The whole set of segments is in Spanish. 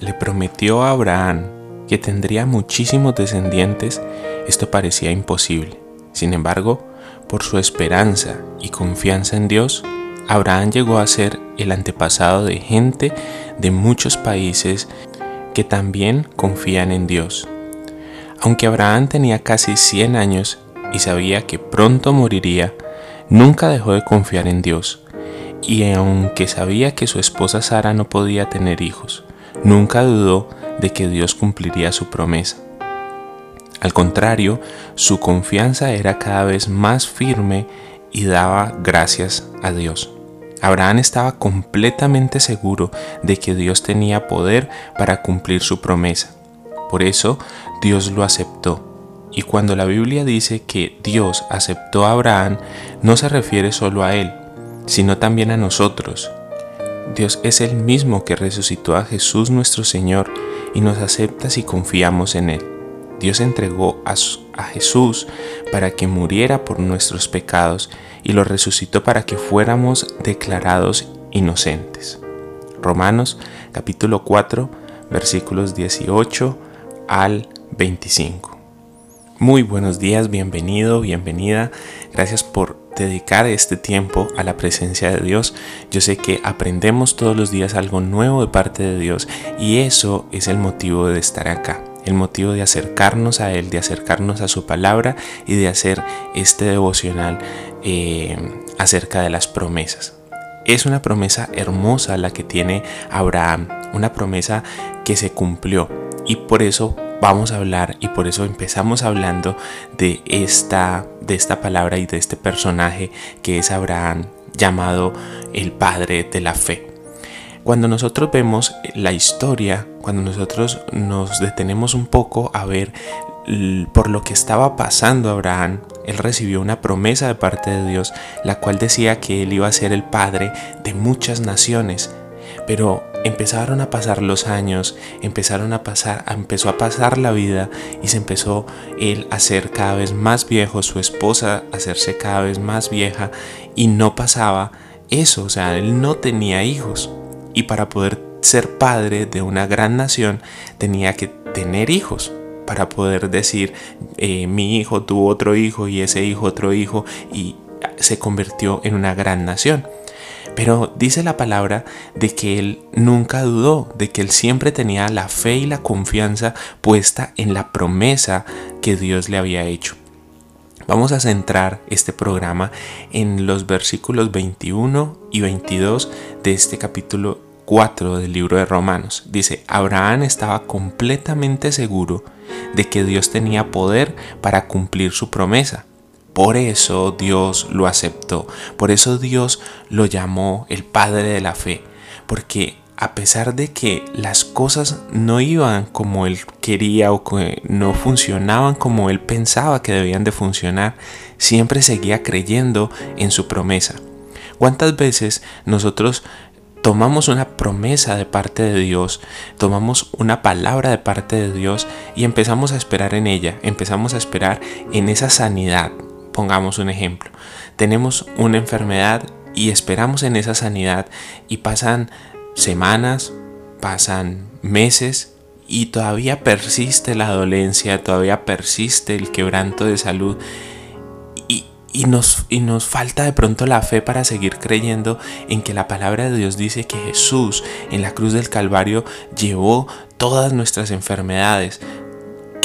le prometió a Abraham que tendría muchísimos descendientes, esto parecía imposible. Sin embargo, por su esperanza y confianza en Dios, Abraham llegó a ser el antepasado de gente de muchos países que también confían en Dios. Aunque Abraham tenía casi 100 años y sabía que pronto moriría, nunca dejó de confiar en Dios. Y aunque sabía que su esposa Sara no podía tener hijos, nunca dudó de que Dios cumpliría su promesa. Al contrario, su confianza era cada vez más firme y daba gracias a Dios. Abraham estaba completamente seguro de que Dios tenía poder para cumplir su promesa. Por eso Dios lo aceptó. Y cuando la Biblia dice que Dios aceptó a Abraham, no se refiere solo a él, sino también a nosotros, Dios es el mismo que resucitó a Jesús nuestro Señor y nos acepta si confiamos en Él. Dios entregó a, Jesús para que muriera por nuestros pecados y lo resucitó para que fuéramos declarados inocentes. Romanos capítulo 4 versículos 18 al 25. Muy buenos días, bienvenido, bienvenida. Gracias por dedicar este tiempo a la presencia de Dios. Yo sé que aprendemos todos los días algo nuevo de parte de Dios y eso es el motivo de estar acá el motivo de acercarnos a Él, de acercarnos a su palabra y de hacer este devocional eh, acerca de las promesas. Es una promesa hermosa la que tiene Abraham, una promesa que se cumplió y por eso vamos a hablar y por eso empezamos hablando de esta, de esta palabra y de este personaje que es Abraham, llamado el padre de la fe. Cuando nosotros vemos la historia, cuando nosotros nos detenemos un poco a ver por lo que estaba pasando Abraham, él recibió una promesa de parte de Dios, la cual decía que él iba a ser el padre de muchas naciones. Pero empezaron a pasar los años, empezaron a pasar, empezó a pasar la vida y se empezó él a ser cada vez más viejo, su esposa a hacerse cada vez más vieja y no pasaba eso, o sea, él no tenía hijos y para poder ser padre de una gran nación tenía que tener hijos para poder decir eh, mi hijo tuvo otro hijo y ese hijo otro hijo y se convirtió en una gran nación. Pero dice la palabra de que él nunca dudó, de que él siempre tenía la fe y la confianza puesta en la promesa que Dios le había hecho. Vamos a centrar este programa en los versículos 21 y 22 de este capítulo 4 del libro de Romanos. Dice, Abraham estaba completamente seguro de que Dios tenía poder para cumplir su promesa por eso Dios lo aceptó, por eso Dios lo llamó el Padre de la Fe, porque a pesar de que las cosas no iban como él quería o que no funcionaban como él pensaba que debían de funcionar, siempre seguía creyendo en su promesa. ¿Cuántas veces nosotros tomamos una promesa de parte de Dios, tomamos una palabra de parte de Dios y empezamos a esperar en ella, empezamos a esperar en esa sanidad, Pongamos un ejemplo. Tenemos una enfermedad y esperamos en esa sanidad y pasan semanas, pasan meses y todavía persiste la dolencia, todavía persiste el quebranto de salud y, nos, y nos falta de pronto la fe para seguir creyendo en que la palabra de Dios dice que Jesús en la cruz del Calvario llevó todas nuestras enfermedades,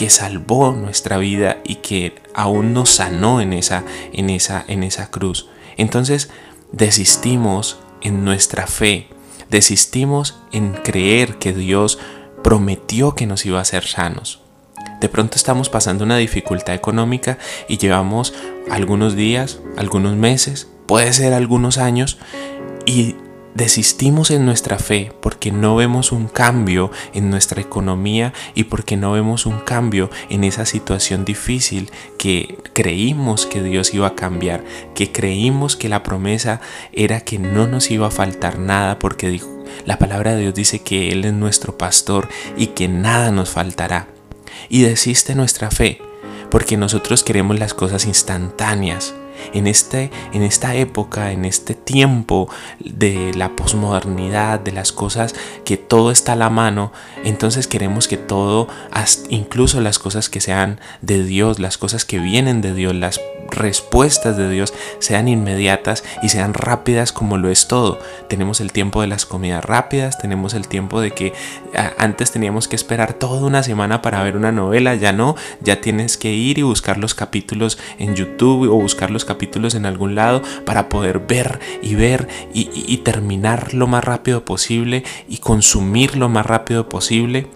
que salvó nuestra vida y que aún nos sanó en esa, en esa, en esa cruz. Entonces desistimos en nuestra fe, desistimos en creer que Dios prometió que nos iba a hacer sanos. De pronto estamos pasando una dificultad económica y llevamos algunos días, algunos meses, puede ser algunos años y desistimos en nuestra fe porque no vemos un cambio en nuestra economía y porque no vemos un cambio en esa situación difícil que creímos que Dios iba a cambiar, que creímos que la promesa era que no nos iba a faltar nada porque dijo, la palabra de Dios dice que Él es nuestro pastor y que nada nos faltará. Y desiste nuestra fe porque nosotros queremos las cosas instantáneas en, este, en esta época, en este tiempo de la posmodernidad, de las cosas que todo está a la mano, entonces queremos que todo, incluso las cosas que sean de Dios, las cosas que vienen de Dios, las respuestas de Dios sean inmediatas y sean rápidas como lo es todo. Tenemos el tiempo de las comidas rápidas, tenemos el tiempo de que antes teníamos que esperar toda una semana para ver una novela, ya no, ya tienes que ir y buscar los capítulos en YouTube o buscar los capítulos en algún lado para poder ver y ver y, terminar lo más rápido posible y consumir lo más rápido posible.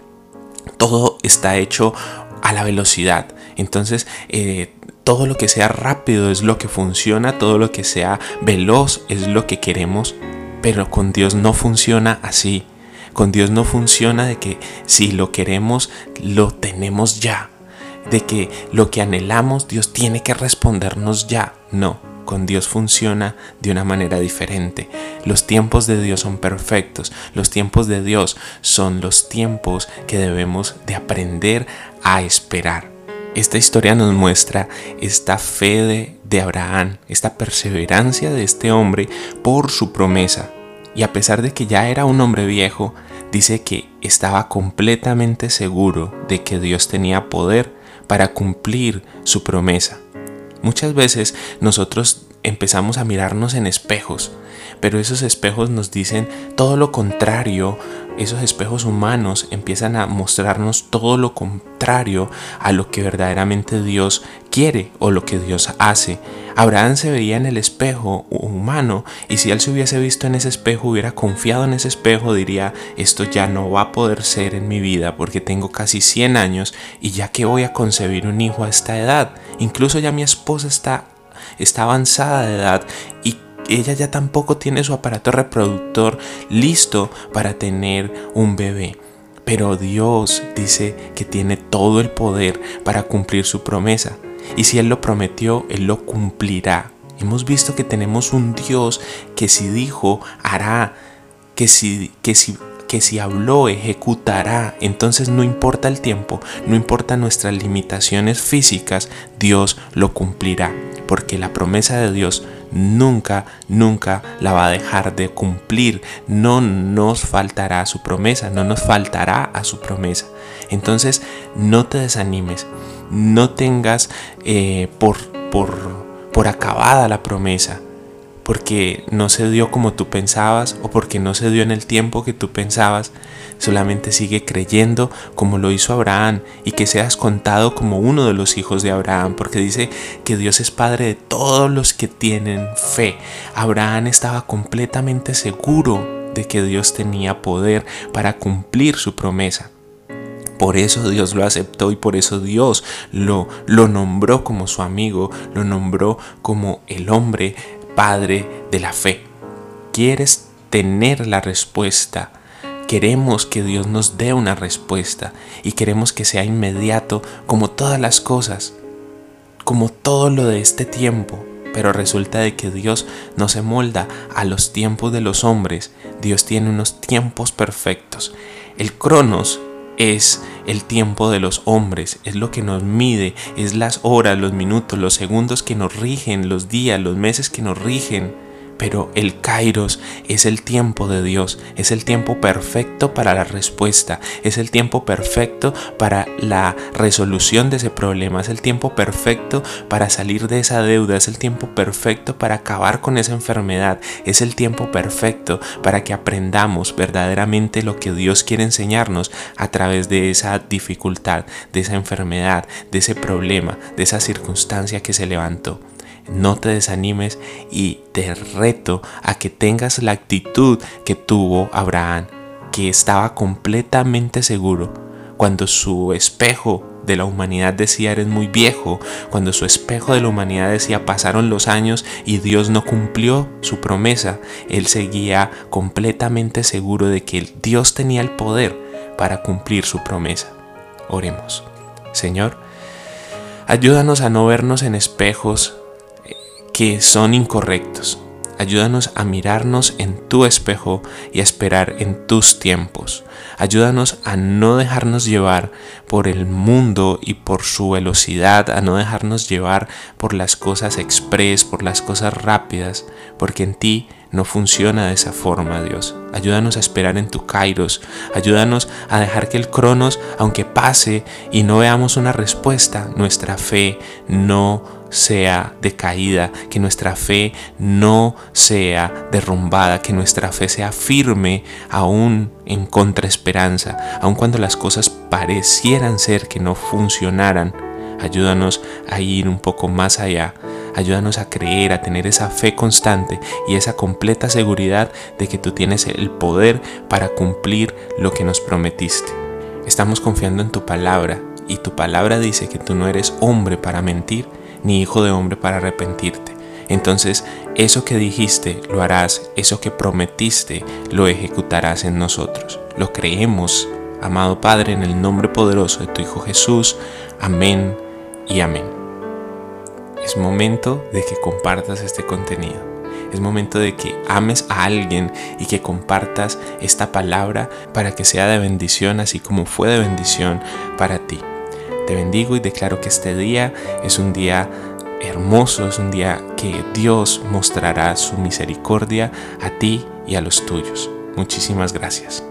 Todo está hecho a la velocidad. Entonces, eh, todo lo que sea rápido es lo que funciona, todo lo que sea veloz es lo que queremos, pero con Dios no funciona así. Con Dios no funciona de que si lo queremos, lo tenemos ya. De que lo que anhelamos, Dios tiene que respondernos ya. No, con Dios funciona de una manera diferente. Los tiempos de Dios son perfectos. Los tiempos de Dios son los tiempos que debemos de aprender a esperar. Esta historia nos muestra esta fe de, Abraham, esta perseverancia de este hombre por su promesa. Y a pesar de que ya era un hombre viejo, dice que estaba completamente seguro de que Dios tenía poder para cumplir su promesa. Muchas veces nosotros empezamos a mirarnos en espejos, pero esos espejos nos dicen todo lo contrario esos espejos humanos empiezan a mostrarnos todo lo contrario a lo que verdaderamente Dios quiere o lo que Dios hace. Abraham se veía en el espejo humano y si él se hubiese visto en ese espejo, hubiera confiado en ese espejo, diría, esto ya no va a poder ser en mi vida porque tengo casi 100 años y ya que voy a concebir un hijo a esta edad, incluso ya mi esposa está, está avanzada de edad y ella ya tampoco tiene su aparato reproductor listo para tener un bebé. Pero Dios dice que tiene todo el poder para cumplir su promesa. Y si Él lo prometió, Él lo cumplirá. Hemos visto que tenemos un Dios que si dijo, hará, que si, que si, que si habló, ejecutará. Entonces no importa el tiempo, no importa nuestras limitaciones físicas, Dios lo cumplirá. Porque la promesa de Dios nunca, nunca la va a dejar de cumplir. No nos faltará su promesa, no nos faltará a su promesa. Entonces, no te desanimes, no tengas eh, por, por, por acabada la promesa porque no se dio como tú pensabas o porque no se dio en el tiempo que tú pensabas. Solamente sigue creyendo como lo hizo Abraham y que seas contado como uno de los hijos de Abraham, porque dice que Dios es padre de todos los que tienen fe. Abraham estaba completamente seguro de que Dios tenía poder para cumplir su promesa. Por eso Dios lo aceptó y por eso Dios lo, lo nombró como su amigo, lo nombró como el hombre Padre de la fe. ¿Quieres tener la respuesta? Queremos que Dios nos dé una respuesta y queremos que sea inmediato como todas las cosas, como todo lo de este tiempo. Pero resulta de que Dios no se molda a los tiempos de los hombres. Dios tiene unos tiempos perfectos. El cronos es el tiempo de los hombres, es lo que nos mide, es las horas, los minutos, los segundos que nos rigen, los días, los meses que nos rigen pero el kairos es el tiempo de Dios, es el tiempo perfecto para la respuesta, es el tiempo perfecto para la resolución de ese problema, es el tiempo perfecto para salir de esa deuda, es el tiempo perfecto para acabar con esa enfermedad, es el tiempo perfecto para que aprendamos verdaderamente lo que Dios quiere enseñarnos a través de esa dificultad, de esa enfermedad, de ese problema, de esa circunstancia que se levantó no te desanimes y te reto a que tengas la actitud que tuvo Abraham, que estaba completamente seguro cuando su espejo de la humanidad decía eres muy viejo, cuando su espejo de la humanidad decía pasaron los años y Dios no cumplió su promesa, él seguía completamente seguro de que Dios tenía el poder para cumplir su promesa. Oremos. Señor, ayúdanos a no vernos en espejos que son incorrectos. Ayúdanos a mirarnos en tu espejo y a esperar en tus tiempos. Ayúdanos a no dejarnos llevar por el mundo y por su velocidad, a no dejarnos llevar por las cosas express, por las cosas rápidas, porque en ti no funciona de esa forma, Dios. Ayúdanos a esperar en tu kairos. Ayúdanos a dejar que el cronos, aunque pase y no veamos una respuesta, nuestra fe no sea decaída, que nuestra fe no sea derrumbada, que nuestra fe sea firme aún en contraesperanza, aun cuando las cosas parecieran ser que no funcionaran. Ayúdanos a ir un poco más allá Ayúdanos a creer, a tener esa fe constante y esa completa seguridad de que tú tienes el poder para cumplir lo que nos prometiste. Estamos confiando en tu palabra y tu palabra dice que tú no eres hombre para mentir ni hijo de hombre para arrepentirte. Entonces, eso que dijiste lo harás, eso que prometiste lo ejecutarás en nosotros. Lo creemos, amado Padre, en el nombre poderoso de tu Hijo Jesús. Amén y amén. Es momento de que compartas este contenido. Es momento de que ames a alguien y que compartas esta palabra para que sea de bendición así como fue de bendición para ti. Te bendigo y declaro que este día es un día hermoso, es un día que Dios mostrará su misericordia a ti y a los tuyos. Muchísimas gracias.